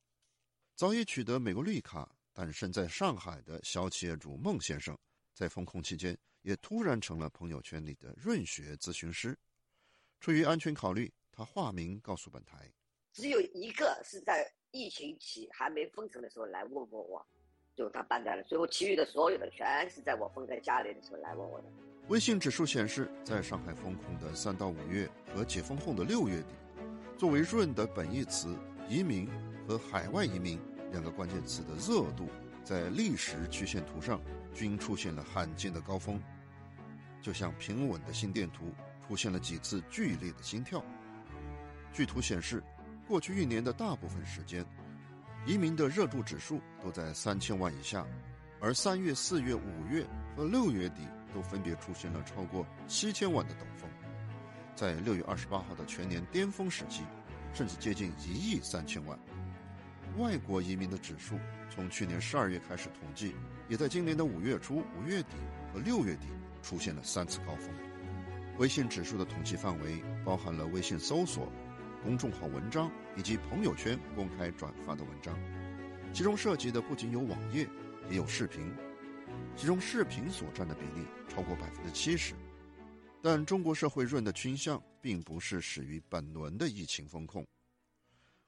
[SPEAKER 25] 早已取得美国绿卡但身在上海的小企业主孟先生。在封控期间，也突然成了朋友圈里的润学咨询师。出于安全考虑，他化名告诉本台：“
[SPEAKER 28] 只有一个是在疫情期还没封城的时候来问过我，就他搬来了，最后其余的所有的全是在我封在家里的时候来问我的。
[SPEAKER 25] 微信指数显示，在上海封控的三到五月和解封后的六月底，作为润的本义词“移民”和“海外移民”两个关键词的热度，在历史曲线图上均出现了罕见的高峰，就像平稳的心电图出现了几次剧烈的心跳。据图显示，过去一年的大部分时间，移民的热度指数都在三千万以下，而三月、四月、五月和六月底。都分别出现了超过七千万的陡峰，在六月二十八号的全年巅峰时期，甚至接近一亿三千万。外国移民的指数从去年十二月开始统计，也在今年的五月初、五月底和六月底出现了三次高峰。微信指数的统计范围包含了微信搜索、公众号文章以及朋友圈公开转发的文章，其中涉及的不仅有网页，也有视频。其中视频所占的比例超过百分之七十，但中国社会润的倾向并不是始于本轮的疫情风控。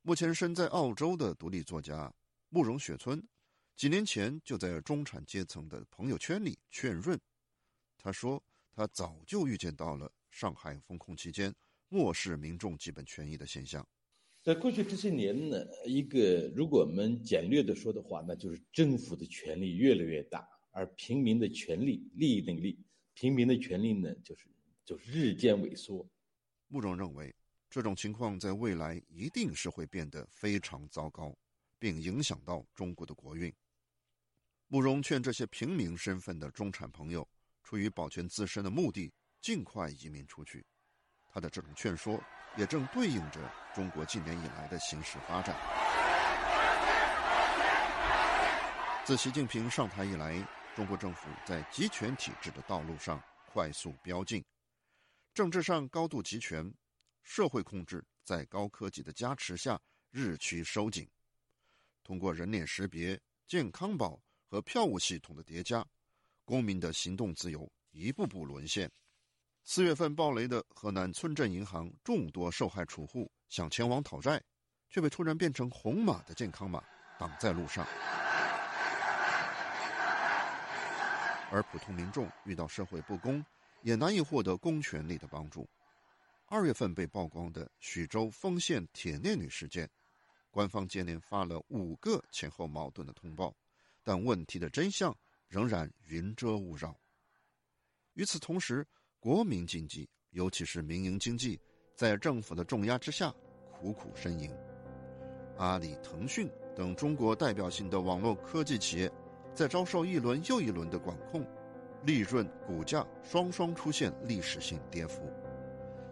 [SPEAKER 25] 目前身在澳洲的独立作家慕容雪村，几年前就在中产阶层的朋友圈里劝润。他说，他早就预见到了上海封控期间漠视民众基本权益的现象。
[SPEAKER 29] 在过去这些年呢，一个如果我们简略的说的话，那就是政府的权力越来越大。而平民的权利、利益能力，平民的权利呢，就是就是日渐萎缩。
[SPEAKER 25] 穆总认为，这种情况在未来一定是会变得非常糟糕，并影响到中国的国运。慕容劝这些平民身份的中产朋友，出于保全自身的目的，尽快移民出去。他的这种劝说，也正对应着中国近年以来的形势发展。自习近平上台以来，中国政府在集权体制的道路上快速飙进，政治上高度集权，社会控制在高科技的加持下日趋收紧。通过人脸识别、健康宝和票务系统的叠加，公民的行动自由一步步沦陷。四月份暴雷的河南村镇银行众多受害储户想前往讨债，却被突然变成红码的健康码挡在路上。而普通民众遇到社会不公，也难以获得公权力的帮助。二月份被曝光的徐州丰县铁链女事件，官方接连发了五个前后矛盾的通报，但问题的真相仍然云遮雾绕。与此同时，国民经济，尤其是民营经济，在政府的重压之下苦苦呻吟。阿里、腾讯等中国代表性的网络科技企业。在遭受一轮又一轮的管控，利润、股价双双出现历史性跌幅，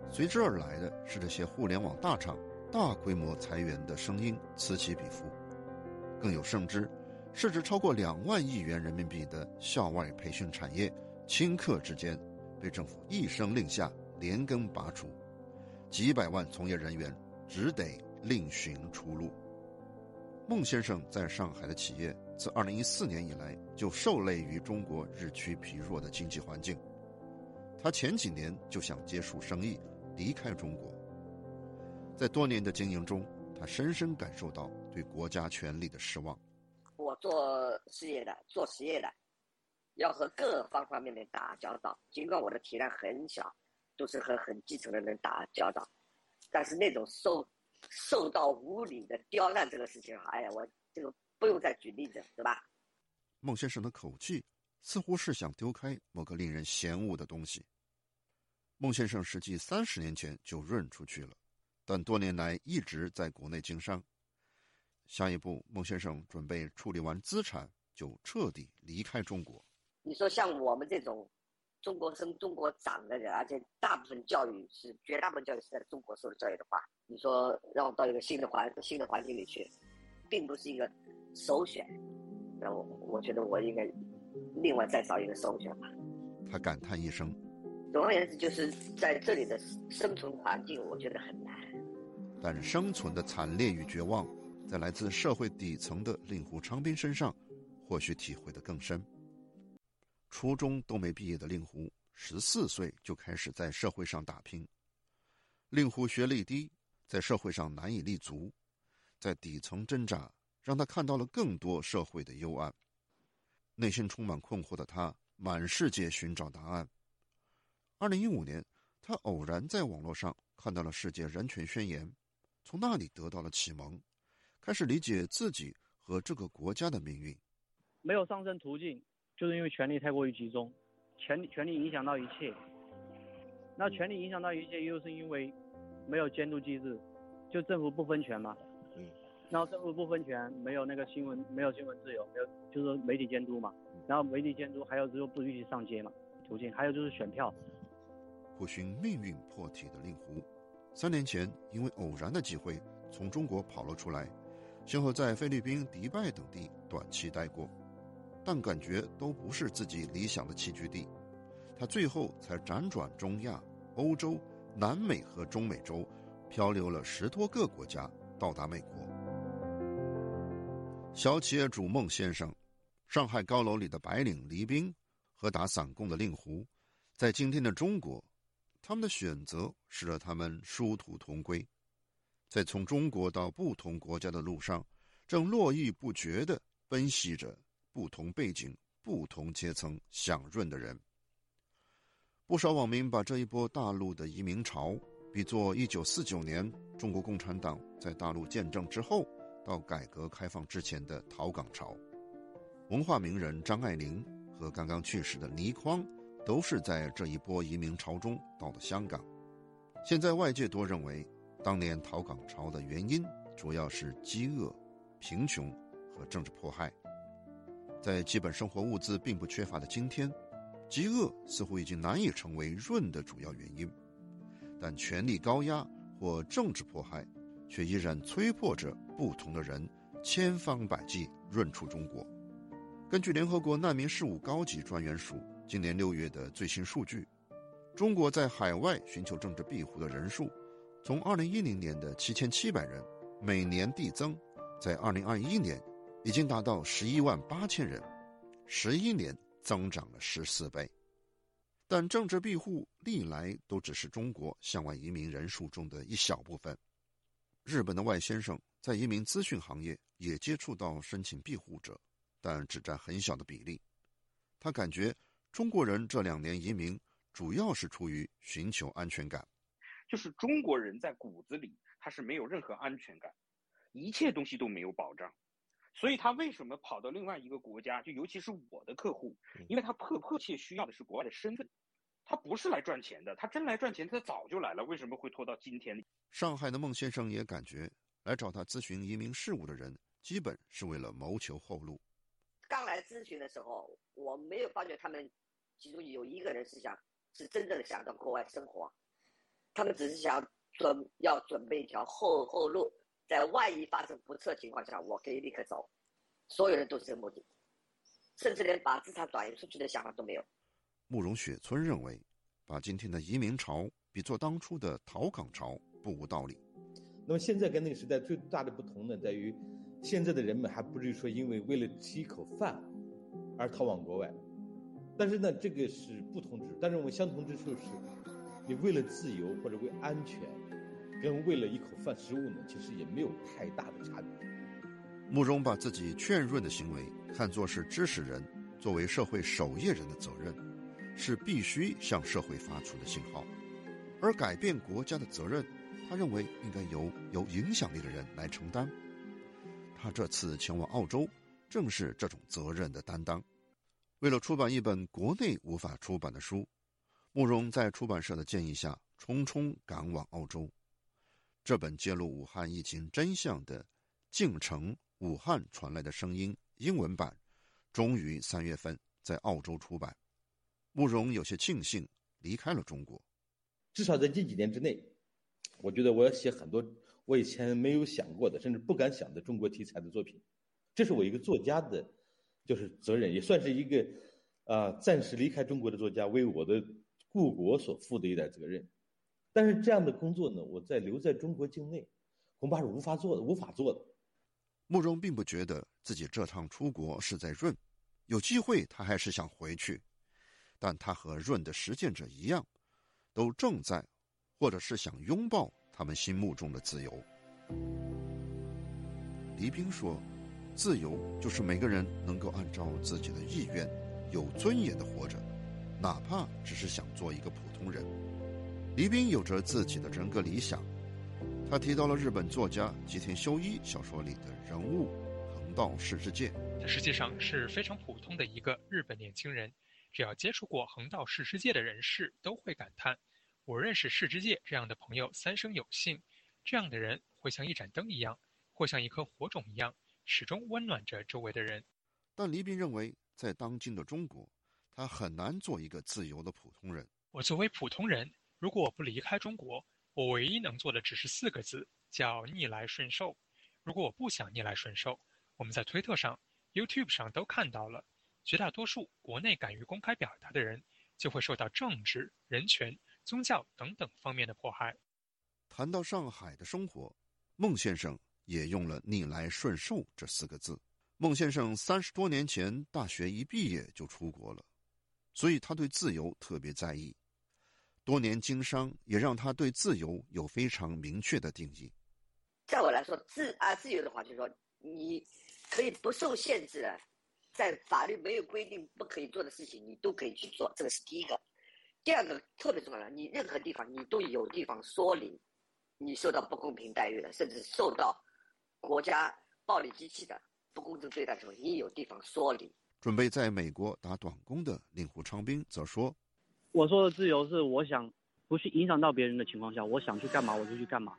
[SPEAKER 25] 随之而来的是这些互联网大厂大规模裁员的声音此起彼伏。更有甚之，市值超过两万亿元人民币的校外培训产业，顷刻之间被政府一声令下连根拔除，几百万从业人员只得另寻出路。孟先生在上海的企业。自二零一四年以来，就受累于中国日趋疲弱的经济环境。他前几年就想结束生意，离开中国。在多年的经营中，他深深感受到对国家权力的失望。
[SPEAKER 28] 我做事业的，做实业的，要和各方方面面打交道。尽管我的体量很小，都是和很基层的人打交道，但是那种受受到无理的刁难这个事情，哎呀，我这个。不用再举例子，对吧？
[SPEAKER 25] 孟先生的口气似乎是想丢开某个令人嫌恶的东西。孟先生实际三十年前就润出去了，但多年来一直在国内经商。下一步，孟先生准备处理完资产就彻底离开中国。
[SPEAKER 28] 你说像我们这种中国生、中国长的人，而且大部分教育是绝大部分教育是在中国受的教育的话，你说让我到一个新的环新的环境里去，并不是一个。首选，那我我觉得我应该另外再找一个首选吧。
[SPEAKER 25] 他感叹一声。
[SPEAKER 28] 总而言之，就是在这里的生存环境，我觉得很难。
[SPEAKER 25] 但生存的惨烈与绝望，在来自社会底层的令狐昌斌身上，或许体会的更深。初中都没毕业的令狐，十四岁就开始在社会上打拼。令狐学历低，在社会上难以立足，在底层挣扎，让他看到了更多社会的幽暗。内心充满困惑的他，满世界寻找答案。二零一五年，他偶然在网络上看到了《世界人权宣言》，从那里得到了启蒙，开始理解自己和这个国家的命运。
[SPEAKER 30] 没有上升途径，就是因为权力太过于集中，权力权力影响到一切。那权力影响到一切，又是因为没有监督机制，就政府不分权嘛。嗯。然后政府不分权，没有那个新闻，没有新闻自由，没有就是媒体监督嘛。然后媒体监督，还有就是不允许上街嘛，途径，还有就是选票。
[SPEAKER 25] 苦寻命运破体的令狐，三年前因为偶然的机会从中国跑了出来，先后在菲律宾、迪拜等地短期待过，但感觉都不是自己理想的栖居地，他最后才辗转中亚。欧洲、南美和中美洲，漂流了十多个国家，到达美国。小企业主孟先生，上海高楼里的白领黎兵，和打散工的令狐，在今天的中国，他们的选择使得他们殊途同归，在从中国到不同国家的路上，正络绎不绝地奔袭着不同背景、不同阶层享润的人。不少网民把这一波大陆的移民潮比作1949年中国共产党在大陆建政之后到改革开放之前的逃港潮。文化名人张爱玲和刚刚去世的倪匡都是在这一波移民潮中到的香港。现在外界多认为，当年逃港潮的原因主要是饥饿、贫穷和政治迫害。在基本生活物资并不缺乏的今天。饥饿似乎已经难以成为润的主要原因，但权力高压或政治迫害，却依然催迫着不同的人千方百计润出中国。根据联合国难民事务高级专员署今年六月的最新数据，中国在海外寻求政治庇护的人数，从二零一零年的七千七百人每年递增，在二零二一年已经达到十一万八千人，十一年。增长了十四倍，但政治庇护历来都只是中国向外移民人数中的一小部分。日本的外先生在移民咨询行业也接触到申请庇护者，但只占很小的比例。他感觉中国人这两年移民主要是出于寻求安全感，
[SPEAKER 27] 就是中国人在骨子里他是没有任何安全感，一切东西都没有保障。所以他为什么跑到另外一个国家？就尤其是我的客户，因为他迫迫切需要的是国外的身份，他不是来赚钱的。他真来赚钱，他早就来了。为什么会拖到今天？
[SPEAKER 25] 上海的孟先生也感觉，来找他咨询移民事务的人，基本是为了谋求后路。
[SPEAKER 28] 刚来咨询的时候，我没有发觉他们其中有一个人是想是真正的想到国外生活，他们只是想准要准备一条后后路。在万一发生不测情况下，我可以立刻走。所有人都是这个目的，甚至连把资产转移出去的想法都没有。
[SPEAKER 25] 慕容雪村认为，把今天的移民潮比作当初的逃港潮不无道理。
[SPEAKER 29] 那么现在跟那个时代最大的不同呢，在于现在的人们还不至于说因为为了吃一口饭而逃往国外，但是呢，这个是不同之处。但是我们相同之处是，你为了自由或者为安全。跟为了一口饭食物呢，其实也没有太大的差别。
[SPEAKER 25] 慕容把自己劝润的行为看作是知识人作为社会守夜人的责任，是必须向社会发出的信号。而改变国家的责任，他认为应该由有影响力的人来承担。他这次前往澳洲，正是这种责任的担当。为了出版一本国内无法出版的书，慕容在出版社的建议下，匆匆赶往澳洲。这本揭露武汉疫情真相的《进城武汉传来的声音》英文版，终于三月份在澳洲出版。慕容有些庆幸离开了中国，
[SPEAKER 29] 至少在近几年之内，我觉得我要写很多我以前没有想过的，甚至不敢想的中国题材的作品。这是我一个作家的，就是责任，也算是一个啊暂时离开中国的作家为我的故国所负的一点责任。但是这样的工作呢，我在留在中国境内，恐怕是无法做的，无法做的。
[SPEAKER 25] 慕容并不觉得自己这趟出国是在润，有机会他还是想回去，但他和润的实践者一样，都正在，或者是想拥抱他他们心目中的自由。黎兵说：“自由就是每个人能够按照自己的意愿，有尊严的活着，哪怕只是想做一个普通人。”黎兵有着自己的人格理想，他提到了日本作家吉田修一小说里的人物横道世之介。
[SPEAKER 24] 他实际上是非常普通的一个日本年轻人，只要接触过横道世之介的人士都会感叹：“我认识世之介这样的朋友三生有幸。”这样的人会像一盏灯一样，或像一颗火种一样，始终温暖着周围的人。
[SPEAKER 25] 但黎斌认为，在当今的中国，他很难做一个自由的普通人。
[SPEAKER 24] 我作为普通人，如果我不离开中国，我唯一能做的只是四个字，叫逆来顺受。如果我不想逆来顺受，我们在推特上、YouTube 上都看到了，绝大多数国内敢于公开表达的人，就会受到政治、人权、宗教等等方面的迫害。
[SPEAKER 25] 谈到上海的生活，孟先生也用了“逆来顺受”这四个字。孟先生三十多年前大学一毕业就出国了，所以他对自由特别在意。多年经商也让他对自由有非常明确的定义。
[SPEAKER 28] 在我来说，自啊自由的话，就是说你可以不受限制的，在法律没有规定不可以做的事情，你都可以去做，这个是第一个。第二个特别重要的，你任何地方你都有地方说理。你受到不公平待遇的，甚至受到国家暴力机器的不公正对待的时候，你有地方说理。
[SPEAKER 25] 准备在美国打短工的令狐昌兵则说：“
[SPEAKER 30] 我说的自由是，我想不去影响到别人的情况下，我想去干嘛我就去干嘛。”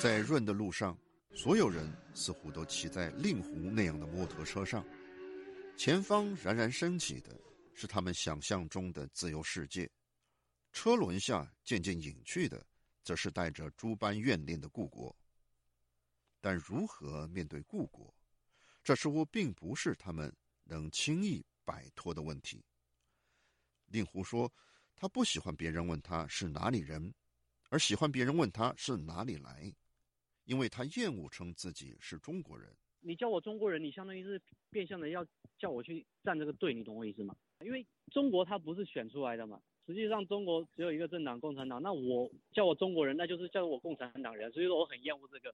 [SPEAKER 25] 在润的路上，所有人似乎都骑在令狐那样的摩托车上，前方冉冉升起的是他们想象中的自由世界。车轮下渐渐隐去的，则是带着诸般怨念的故国。但如何面对故国，这似乎并不是他们能轻易摆脱的问题。令狐说：“他不喜欢别人问他是哪里人，而喜欢别人问他是哪里来，因为他厌恶称自己是中国人。
[SPEAKER 30] 你叫我中国人，你相当于是变相的要叫我去站这个队，你懂我意思吗？因为中国他不是选出来的嘛。”实际上，中国只有一个政党——共产党。那我叫我中国人，那就是叫我共产党人。所以说，我很厌恶这个。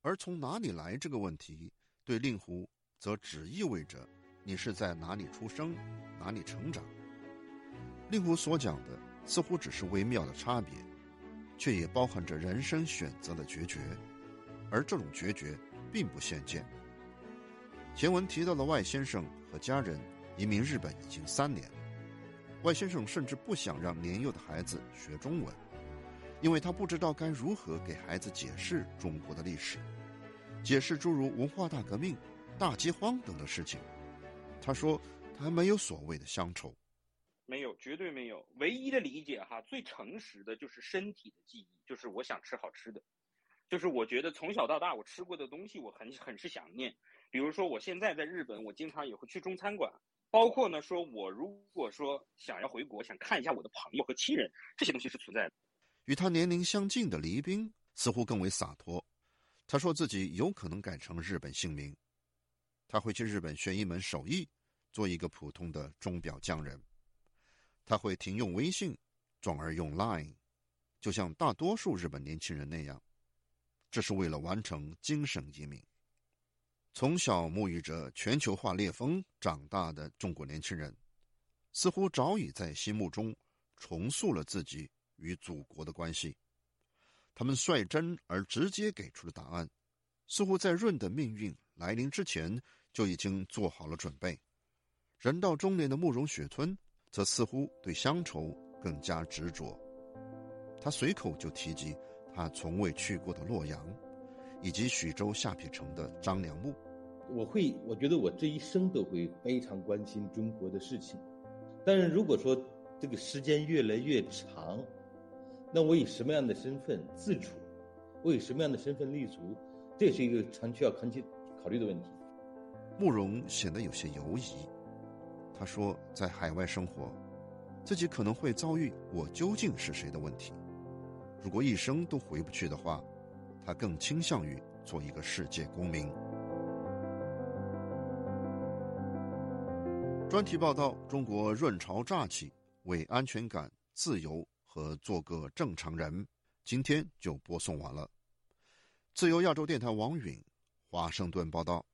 [SPEAKER 25] 而从哪里来这个问题，对令狐则只意味着你是在哪里出生，哪里成长。令狐所讲的似乎只是微妙的差别，却也包含着人生选择的决绝。而这种决绝并不鲜见。前文提到的外先生和家人移民日本已经三年。外先生甚至不想让年幼的孩子学中文，因为他不知道该如何给孩子解释中国的历史，解释诸如文化大革命、大饥荒等的事情。他说他没有所谓的乡愁，
[SPEAKER 27] 没有，绝对没有。唯一的理解哈，最诚实的就是身体的记忆，就是我想吃好吃的，就是我觉得从小到大我吃过的东西，我很很是想念。比如说我现在在日本，我经常也会去中餐馆。包括呢，说我如果说想要回国，想看一下我的朋友和亲人，这些东西是存在的。
[SPEAKER 25] 与他年龄相近的黎兵似乎更为洒脱，他说自己有可能改成日本姓名，他会去日本学一门手艺，做一个普通的钟表匠人。他会停用微信，转而用 Line，就像大多数日本年轻人那样，这是为了完成精神移民。从小沐浴着全球化烈风长大的中国年轻人，似乎早已在心目中重塑了自己与祖国的关系。他们率真而直接给出的答案，似乎在润的命运来临之前就已经做好了准备。人到中年的慕容雪村，则似乎对乡愁更加执着。他随口就提及他从未去过的洛阳，以及徐州下邳城的张良墓。
[SPEAKER 29] 我会，我觉得我这一生都会非常关心中国的事情，但是如果说这个时间越来越长，那我以什么样的身份自处？我以什么样的身份立足？这是一个长期要长期考虑的问题。
[SPEAKER 25] 慕容显得有些犹疑，他说，在海外生活，自己可能会遭遇“我究竟是谁”的问题。如果一生都回不去的话，他更倾向于做一个世界公民。专题报道：中国润潮乍起，为安全感、自由和做个正常人，今天就播送完了。自由亚洲电台王允华盛顿报道。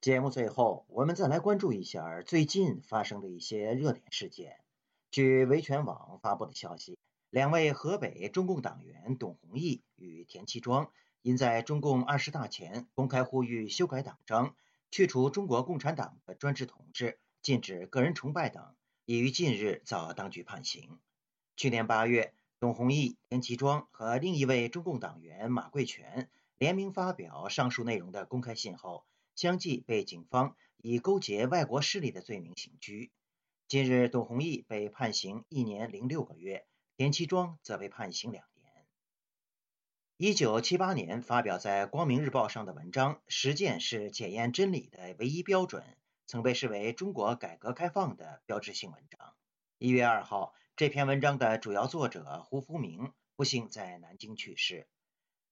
[SPEAKER 2] 节目最后，我们再来关注一下最近发生的一些热点事件。据维权网发布的消息，两位河北中共党员董宏毅与田其庄因在中共二十大前公开呼吁修改党章、去除中国共产党的专制统治、禁止个人崇拜等，已于近日遭当局判刑。去年八月，董宏毅、田其庄和另一位中共党员马贵全联名发表上述内容的公开信后。相继被警方以勾结外国势力的罪名刑拘。近日，董宏毅被判刑一年零六个月，田七庄则被判刑两年。一九七八年发表在《光明日报》上的文章《实践是检验真理的唯一标准》，曾被视为中国改革开放的标志性文章。一月二号，这篇文章的主要作者胡福明不幸在南京去世。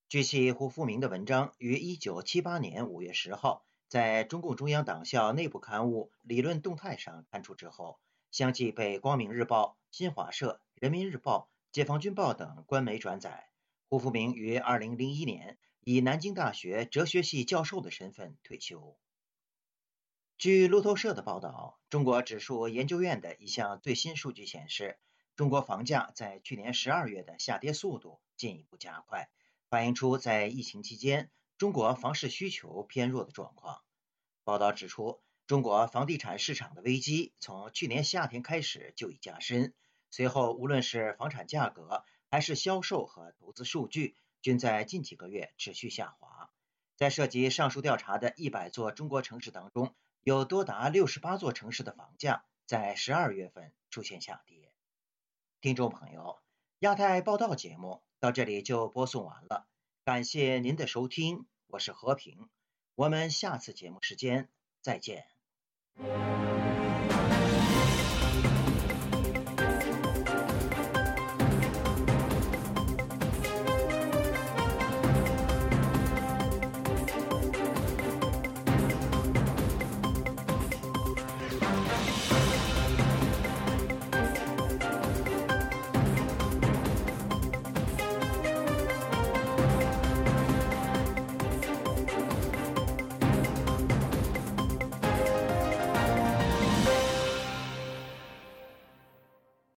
[SPEAKER 2] 据悉，胡福明的文章于一九七八年五月十号。在中共中央党校内部刊物《理论动态》上刊出之后，相继被《光明日报》、新华社、人民日报、解放军报等官媒转载。胡福明于二零零一年以南京大学哲学系教授的身份退休。据路透社的报道，中国指数研究院的一项最新数据显示，中国房价在去年十二月的下跌速度进一步加快，反映出在疫情期间。中国房市需求偏弱的状况。报道指出，中国房地产市场的危机从去年夏天开始就已加深，随后无论是房产价格还是销售和投资数据，均在近几个月持续下滑。在涉及上述调查的一百座中国城市当中，有多达六十八座城市的房价在十二月份出现下跌。听众朋友，亚太报道节目到这里就播送完了。感谢您的收听，我是和平，我们下次节目时间再见。